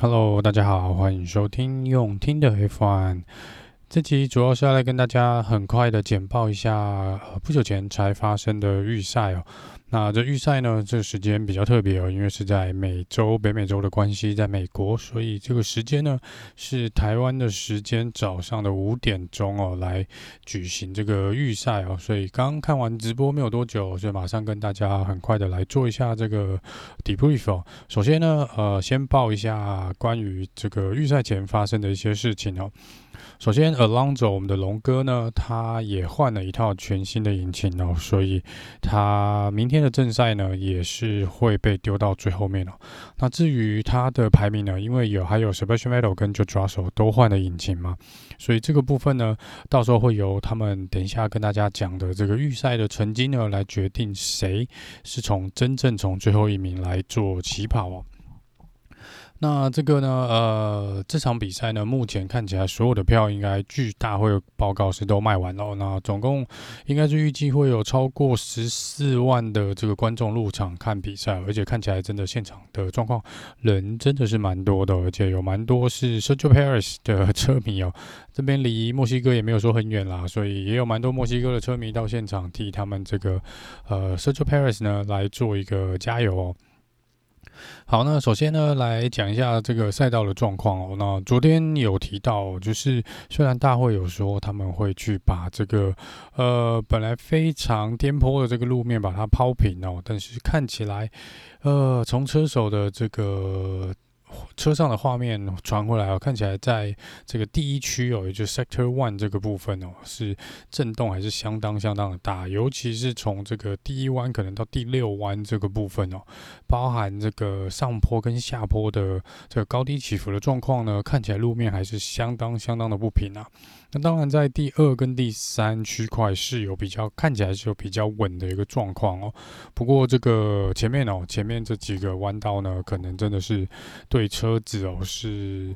Hello，大家好，欢迎收听用听的 F1。这期主要是要来跟大家很快的简报一下，呃，不久前才发生的预赛哦。那这预赛呢，这个时间比较特别哦，因为是在美洲，北美洲的关系，在美国，所以这个时间呢是台湾的时间早上的五点钟哦，来举行这个预赛哦。所以刚看完直播没有多久，所以马上跟大家很快的来做一下这个 debrief 哦。首先呢，呃，先报一下关于这个预赛前发生的一些事情哦。首先，Alonso 我们的龙哥呢，他也换了一套全新的引擎哦，所以他明天的正赛呢也是会被丢到最后面哦。那至于它的排名呢，因为有还有 Special Metal 跟就抓手都换了引擎嘛，所以这个部分呢，到时候会由他们等一下跟大家讲的这个预赛的成绩呢来决定谁是从真正从最后一名来做起跑哦。那这个呢，呃，这场比赛呢，目前看起来所有的票应该据大会报告是都卖完了。那总共应该是预计会有超过十四万的这个观众入场看比赛，而且看起来真的现场的状况人真的是蛮多的，而且有蛮多是 Sergio Paris 的车迷哦。这边离墨西哥也没有说很远啦，所以也有蛮多墨西哥的车迷到现场替他们这个呃 Sergio Paris 呢来做一个加油哦。好，那首先呢，来讲一下这个赛道的状况哦。那昨天有提到，就是虽然大会有说他们会去把这个呃本来非常颠簸的这个路面把它抛平哦，但是看起来呃从车手的这个。车上的画面传回来哦，看起来在这个第一区哦，也就是 Sector One 这个部分哦，是震动还是相当相当的大，尤其是从这个第一弯可能到第六弯这个部分哦，包含这个上坡跟下坡的这个高低起伏的状况呢，看起来路面还是相当相当的不平啊。那当然，在第二跟第三区块是有比较看起来是有比较稳的一个状况哦。不过这个前面哦，前面这几个弯道呢，可能真的是对车子哦是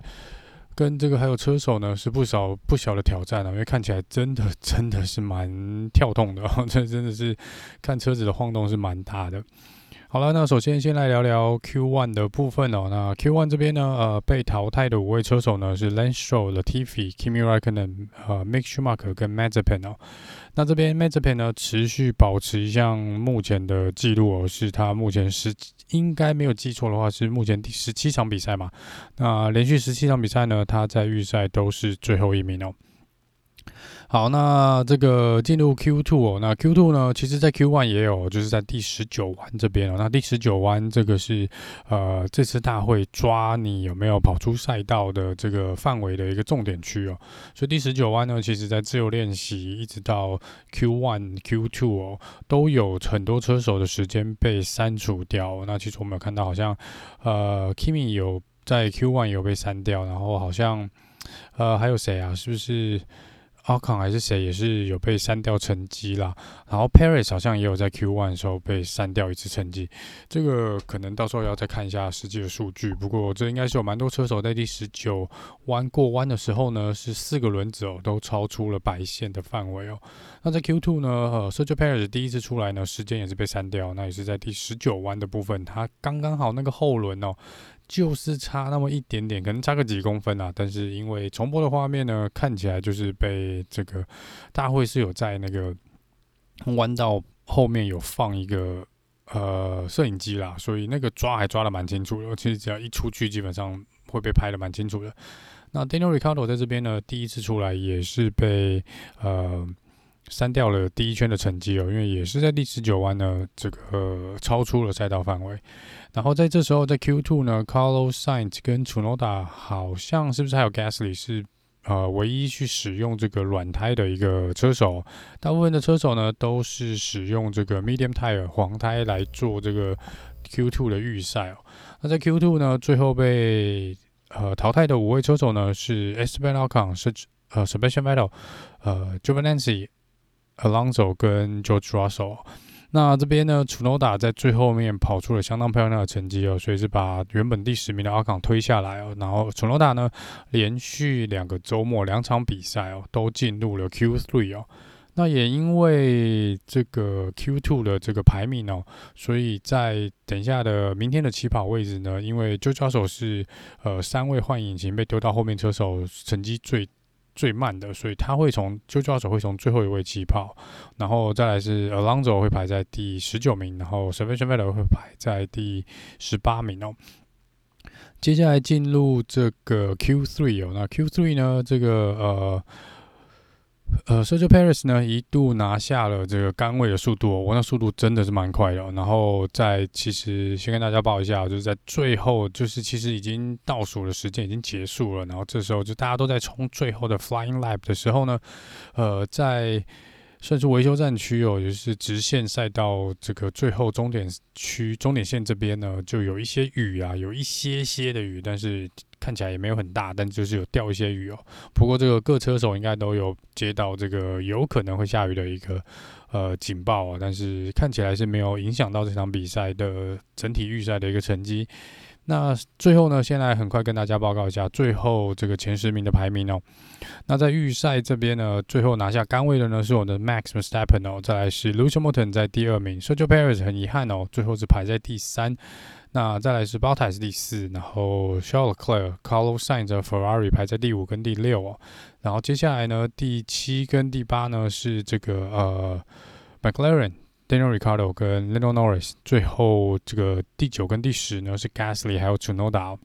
跟这个还有车手呢是不少不小的挑战啊，因为看起来真的真的是蛮跳动的哦，这真的是看车子的晃动是蛮大的。好了，那首先先来聊聊 Q1 的部分哦。那 Q1 这边呢，呃，被淘汰的五位车手呢是 l a n s h o w Latifi、Kimi Raikkonen、呃 Mick Schumacher 跟 Mazepin 哦。那这边 Mazepin 呢持续保持一项目前的记录哦，是他目前十应该没有记错的话是目前第十七场比赛嘛。那连续十七场比赛呢，他在预赛都是最后一名哦。好，那这个进入 Q two 哦，那 Q two 呢，其实在 Q one 也有，就是在第十九弯这边哦。那第十九弯这个是呃这次大会抓你有没有跑出赛道的这个范围的一个重点区哦。所以第十九弯呢，其实在自由练习一直到 Q one、Q two 哦，都有很多车手的时间被删除掉。那其实我们有看到，好像呃 Kimi 有在 Q one 有被删掉，然后好像呃还有谁啊？是不是？阿康还是谁也是有被删掉成绩啦，然后 Paris 好像也有在 Q1 的时候被删掉一次成绩，这个可能到时候要再看一下实际的数据。不过这应该是有蛮多车手在第十九弯过弯的时候呢，是四个轮子哦都超出了白线的范围哦。那在 Q2 呢，呃，Sergio Paris 第一次出来呢，时间也是被删掉，那也是在第十九弯的部分，他刚刚好那个后轮哦。就是差那么一点点，可能差个几公分啊。但是因为重播的画面呢，看起来就是被这个大会是有在那个弯道后面有放一个呃摄影机啦，所以那个抓还抓得蛮清楚的。其实只要一出去，基本上会被拍得蛮清楚的。那 Daniel Ricardo 在这边呢，第一次出来也是被呃。删掉了第一圈的成绩哦，因为也是在第十九弯呢，这个、呃、超出了赛道范围。然后在这时候，在 Q2 呢，Carlos Sainz 跟 Tsunoda 好像是不是还有 Gasly 是呃唯一去使用这个软胎的一个车手。大部分的车手呢都是使用这个 Medium Tire 黄胎来做这个 Q2 的预赛哦。那在 Q2 呢，最后被呃淘汰的五位车手呢是 Esteban Ocon 是呃 Sebastian Vettel 呃 Giovinazzi Alonso 跟 George Russell，那这边呢，Tsunoda 在最后面跑出了相当漂亮的成绩哦，所以是把原本第十名的阿康推下来哦。然后 Tsunoda 呢，连续两个周末两场比赛哦，都进入了 Q three 哦。那也因为这个 Q two 的这个排名哦，所以在等一下的明天的起跑位置呢，因为 Joe Russell 是呃三位换引擎被丢到后面车手成绩最最慢的，所以他会从 Joe Russell 会从最后一位起跑，然后再来是 Alonso 会排在第十九名，然后 s e v e n t i o n Vettel 会排在第十八名哦。接下来进入这个 Q3 哦，那 Q3 呢，这个呃。呃，Sergio Perez 呢一度拿下了这个杆位的速度，哦，我那速度真的是蛮快的，然后在其实先跟大家报一下，就是在最后，就是其实已经倒数的时间已经结束了，然后这时候就大家都在冲最后的 Flying Lap 的时候呢，呃，在。算是维修站区哦，就是直线赛道这个最后终点区终点线这边呢，就有一些雨啊，有一些些的雨，但是看起来也没有很大，但就是有掉一些雨哦。不过这个各车手应该都有接到这个有可能会下雨的一个呃警报啊，但是看起来是没有影响到这场比赛的整体预赛的一个成绩。那最后呢，现在很快跟大家报告一下最后这个前十名的排名哦。那在预赛这边呢，最后拿下杆位的呢是我的 Max v e s t a p p e n 哦，再来是 Lewis Hamilton 在第二名，Sergio Perez 很遗憾哦，最后是排在第三。那再来是 Bottas 第四，然后 Charles Leclerc、Carlos Sainz 的 Ferrari 排在第五跟第六哦。然后接下来呢，第七跟第八呢是这个呃 McLaren。Daniel Ricciardo 跟 Lando Norris，最后这个第九跟第十呢是 Gasly 还有 Tsunoda。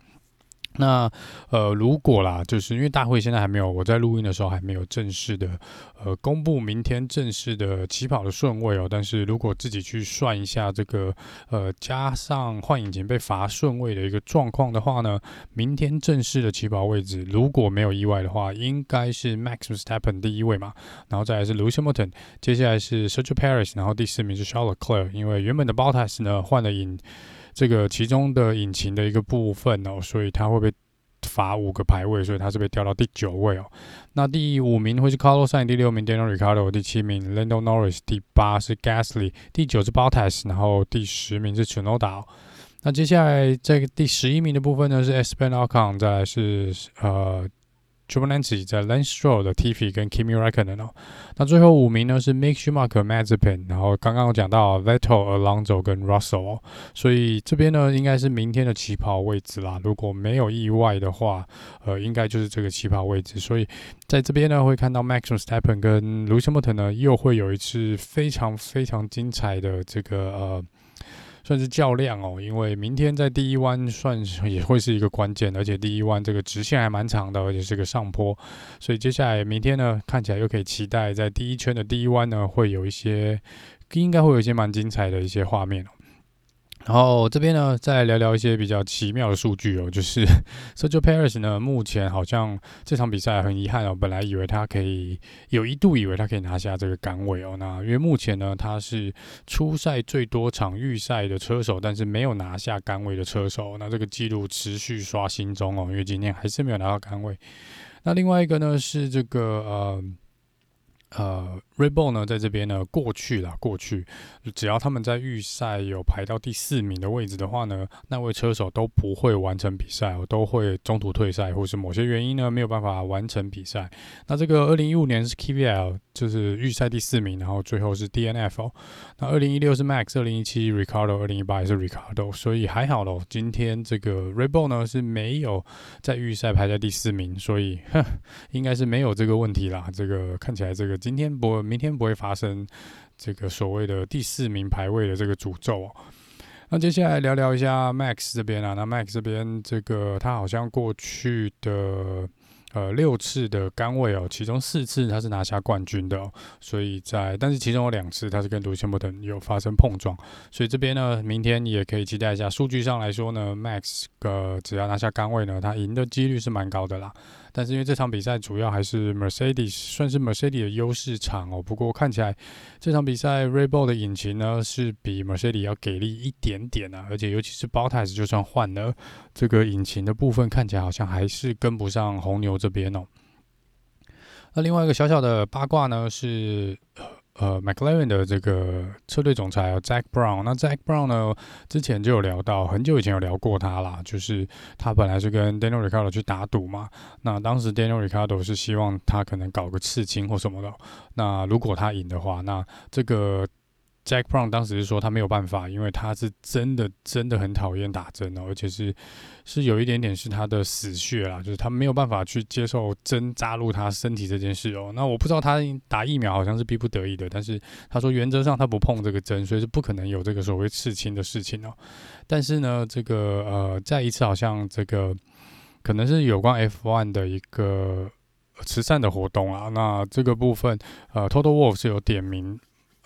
那呃，如果啦，就是因为大会现在还没有，我在录音的时候还没有正式的呃公布明天正式的起跑的顺位哦。但是如果自己去算一下这个呃加上换引擎被罚顺位的一个状况的话呢，明天正式的起跑位置如果没有意外的话，应该是 Max v e s t a p p e n 第一位嘛，然后再来是 Lewis Hamilton，接下来是 Sergio Paris，然后第四名是 Charles c l e r 因为原本的 Bottas 呢换了引。这个其中的引擎的一个部分哦，所以它会被罚五个排位，所以它是被调到第九位哦。那第五名会是 Carlos Sainz，第六名 Daniel r i c a r d o 第七名 Lando Norris，第八是 Gasly，第九是 Bottas，然后第十名是 c h e n o d a。那接下来这个第十一名的部分呢是 Sven Alcon，再来是呃。Giovinazzi 在 Lance Stroll 的 TV 跟 Kimi Räikkönen 哦，那最后五名呢是 Mick Schumacher、Mazepin，然后刚刚讲到 Vettel、Alonso 跟 Russell 哦，所以这边呢应该是明天的起跑位置啦。如果没有意外的话，呃，应该就是这个起跑位置。所以在这边呢会看到 Max Verstappen 跟 Lewis Hamilton 呢又会有一次非常非常精彩的这个呃。算是较量哦，因为明天在第一弯算是也会是一个关键，而且第一弯这个直线还蛮长的，而且是个上坡，所以接下来明天呢，看起来又可以期待在第一圈的第一弯呢，会有一些应该会有一些蛮精彩的一些画面哦。然后这边呢，再聊聊一些比较奇妙的数据哦，就是 Sergio Perez 呢，目前好像这场比赛很遗憾哦，本来以为他可以，有一度以为他可以拿下这个杆位哦，那因为目前呢，他是初赛最多场预赛的车手，但是没有拿下杆位的车手，那这个记录持续刷新中哦，因为今天还是没有拿到杆位。那另外一个呢是这个呃。呃 r e b o l 呢，在这边呢，过去啦，过去，只要他们在预赛有排到第四名的位置的话呢，那位车手都不会完成比赛，都会中途退赛，或是某些原因呢，没有办法完成比赛。那这个二零一五年是 KVL，就是预赛第四名，然后最后是 DNF 哦。那二零一六是 Max，二零一七 Ricardo，二零一八也是 Ricardo，所以还好喽。今天这个 r e b o l 呢是没有在预赛排在第四名，所以哼，应该是没有这个问题啦。这个看起来这个。今天不，明天不会发生这个所谓的第四名排位的这个诅咒哦。那接下来聊聊一下 Max 这边啊，那 Max 这边这个他好像过去的。呃，六次的杆位哦，其中四次他是拿下冠军的，所以在但是其中有两次他是跟卢森堡等有发生碰撞，所以这边呢，明天也可以期待一下。数据上来说呢，Max 呃只要拿下杆位呢，他赢的几率是蛮高的啦。但是因为这场比赛主要还是 Mercedes 算是 Mercedes 的优势场哦，不过看起来这场比赛 r e b o l 的引擎呢是比 Mercedes 要给力一点点啊，而且尤其是 Bottas 就算换了这个引擎的部分，看起来好像还是跟不上红牛这边哦。那另外一个小小的八卦呢是。呃，McLaren 的这个车队总裁 Jack Brown，那 Jack Brown 呢，之前就有聊到，很久以前有聊过他啦，就是他本来是跟 Daniel r i c a r d o 去打赌嘛，那当时 Daniel r i c a r d o 是希望他可能搞个刺青或什么的，那如果他赢的话，那这个。Jack Brown 当时是说他没有办法，因为他是真的真的很讨厌打针哦，而且是是有一点点是他的死穴啦，就是他没有办法去接受针扎入他身体这件事哦。那我不知道他打疫苗好像是逼不得已的，但是他说原则上他不碰这个针，所以是不可能有这个所谓刺青的事情哦。但是呢，这个呃，再一次好像这个可能是有关 F1 的一个慈善的活动啊，那这个部分呃，Toto Wolff 是有点名。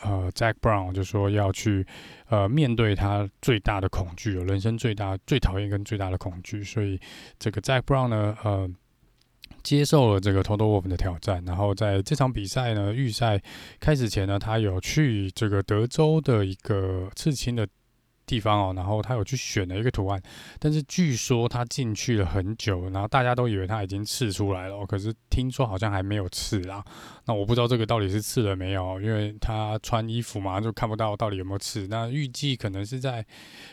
呃，Jack Brown 就说要去呃面对他最大的恐惧，人生最大最讨厌跟最大的恐惧，所以这个 Jack Brown 呢，呃，接受了这个 Toto Wolff 的挑战，然后在这场比赛呢，预赛开始前呢，他有去这个德州的一个刺青的。地方哦，然后他有去选了一个图案，但是据说他进去了很久，然后大家都以为他已经刺出来了，可是听说好像还没有刺啦。那我不知道这个到底是刺了没有，因为他穿衣服嘛，就看不到到底有没有刺。那预计可能是在，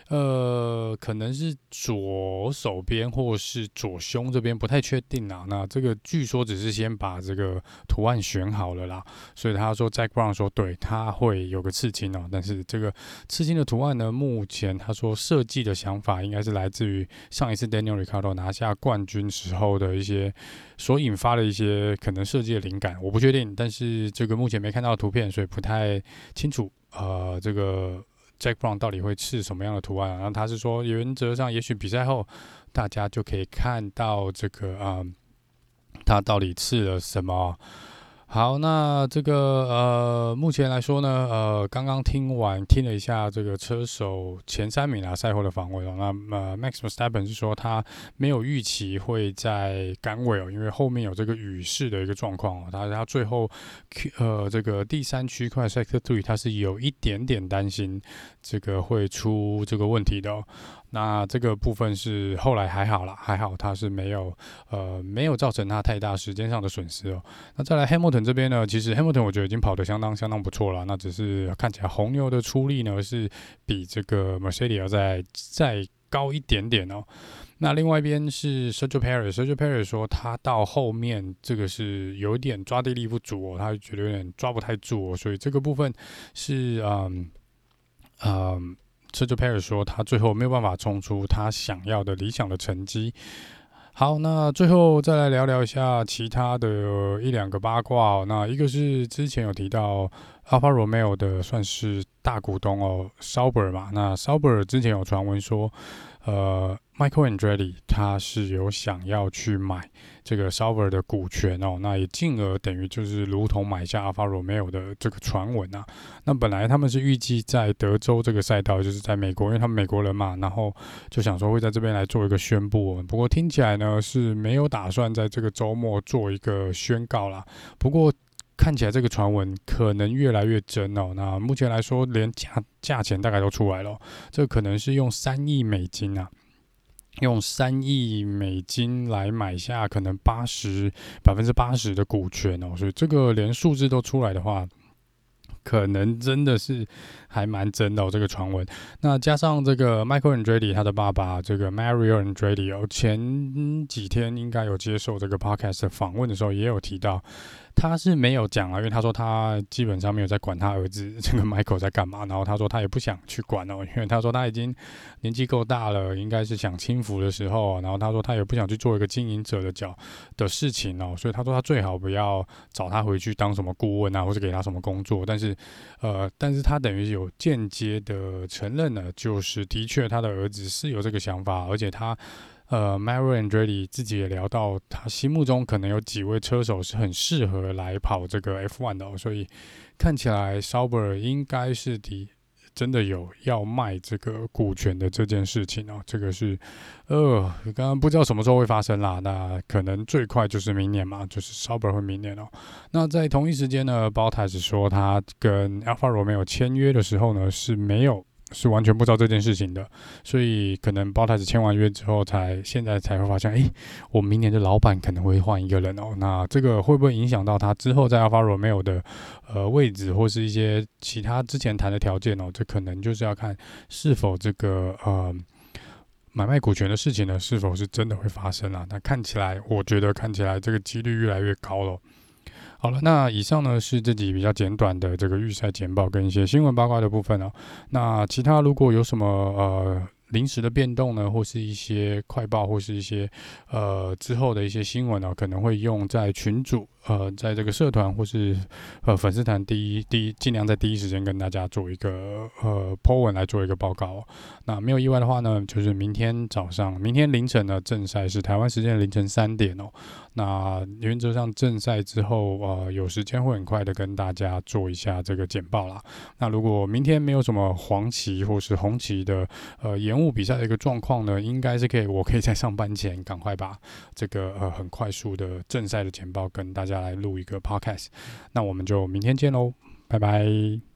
呃，可能是左手边或是左胸这边，不太确定啦。那这个据说只是先把这个图案选好了啦，所以他说 Zak Brown 说对他会有个刺青哦，但是这个刺青的图案呢，目前他说设计的想法应该是来自于上一次 Daniel Ricardo 拿下冠军时候的一些所引发的一些可能设计的灵感，我不确定，但是这个目前没看到图片，所以不太清楚。呃，这个 Jack Brown 到底会刺什么样的图案？然后他是说，原则上也许比赛后大家就可以看到这个啊、他到底刺了什么。好，那这个呃，目前来说呢，呃，刚刚听完听了一下这个车手前三名啊赛后的访问哦，那呃，Max Verstappen 是说他没有预期会在杆尾哦，因为后面有这个雨势的一个状况哦，他他最后呃这个第三区块 Sector Three 他是有一点点担心这个会出这个问题的哦。那这个部分是后来还好啦，还好他是没有呃没有造成他太大时间上的损失哦。那再来 Hamilton 这边呢，其实 Hamilton 我觉得已经跑得相当相当不错了。那只是看起来红牛的出力呢是比这个 Mercedes 要再再高一点点哦。那另外一边是 Sergio Perez，Sergio Perez 说他到后面这个是有点抓地力不足哦，他觉得有点抓不太住哦，所以这个部分是嗯嗯。车的配说他最后没有办法冲出他想要的理想的成绩。好，那最后再来聊聊一下其他的一两个八卦。那一个是之前有提到 Alfa Romeo 的算是大股东哦，Sauber 嘛。那 Sauber 之前有传闻说。呃，Michael Andretti 他是有想要去买这个 Sauber 的股权哦，那也进而等于就是如同买下 Alfa Romeo 的这个传闻啊。那本来他们是预计在德州这个赛道，就是在美国，因为他们美国人嘛，然后就想说会在这边来做一个宣布。不过听起来呢是没有打算在这个周末做一个宣告啦。不过看起来这个传闻可能越来越真哦。那目前来说，连价价钱大概都出来了，这可能是用三亿美金啊，用三亿美金来买下可能八十百分之八十的股权哦。所以这个连数字都出来的话。可能真的是还蛮真的哦，这个传闻。那加上这个 Michael Andretti 他的爸爸这个 Mario Andretti 哦，前几天应该有接受这个 podcast 访问的时候，也有提到。他是没有讲啊，因为他说他基本上没有在管他儿子 这个 Michael 在干嘛，然后他说他也不想去管哦，因为他说他已经年纪够大了，应该是想轻浮的时候，然后他说他也不想去做一个经营者的角的事情哦，所以他说他最好不要找他回去当什么顾问啊，或者给他什么工作，但是呃，但是他等于有间接的承认了，就是的确他的儿子是有这个想法，而且他。呃，Mario Andretti 自己也聊到，他心目中可能有几位车手是很适合来跑这个 F1 的哦，所以看起来 Sauber 应该是的，真的有要卖这个股权的这件事情哦。这个是，呃，刚刚不知道什么时候会发生啦，那可能最快就是明年嘛，就是 Sauber 会明年哦。那在同一时间呢，Bottas 说他跟 Alfa Romeo 签约的时候呢是没有。是完全不知道这件事情的，所以可能包太子签完约之后才，现在才会发现，哎，我明年的老板可能会换一个人哦。那这个会不会影响到他之后在 Alfa Romeo 的呃位置，或是一些其他之前谈的条件哦？这可能就是要看是否这个呃买卖股权的事情呢，是否是真的会发生啊？那看起来，我觉得看起来这个几率越来越高了。好了，那以上呢是自己比较简短的这个预赛简报跟一些新闻八卦的部分哦。那其他如果有什么呃临时的变动呢，或是一些快报，或是一些呃之后的一些新闻呢，可能会用在群组。呃，在这个社团或是呃粉丝团，第一第一尽量在第一时间跟大家做一个呃 po 文来做一个报告。那没有意外的话呢，就是明天早上，明天凌晨呢正赛是台湾时间凌晨三点哦。那原则上正赛之后，呃，有时间会很快的跟大家做一下这个简报啦。那如果明天没有什么黄旗或是红旗的呃延误比赛的一个状况呢，应该是可以，我可以在上班前赶快把这个呃很快速的正赛的简报跟大家来录一个 podcast，那我们就明天见喽，拜拜。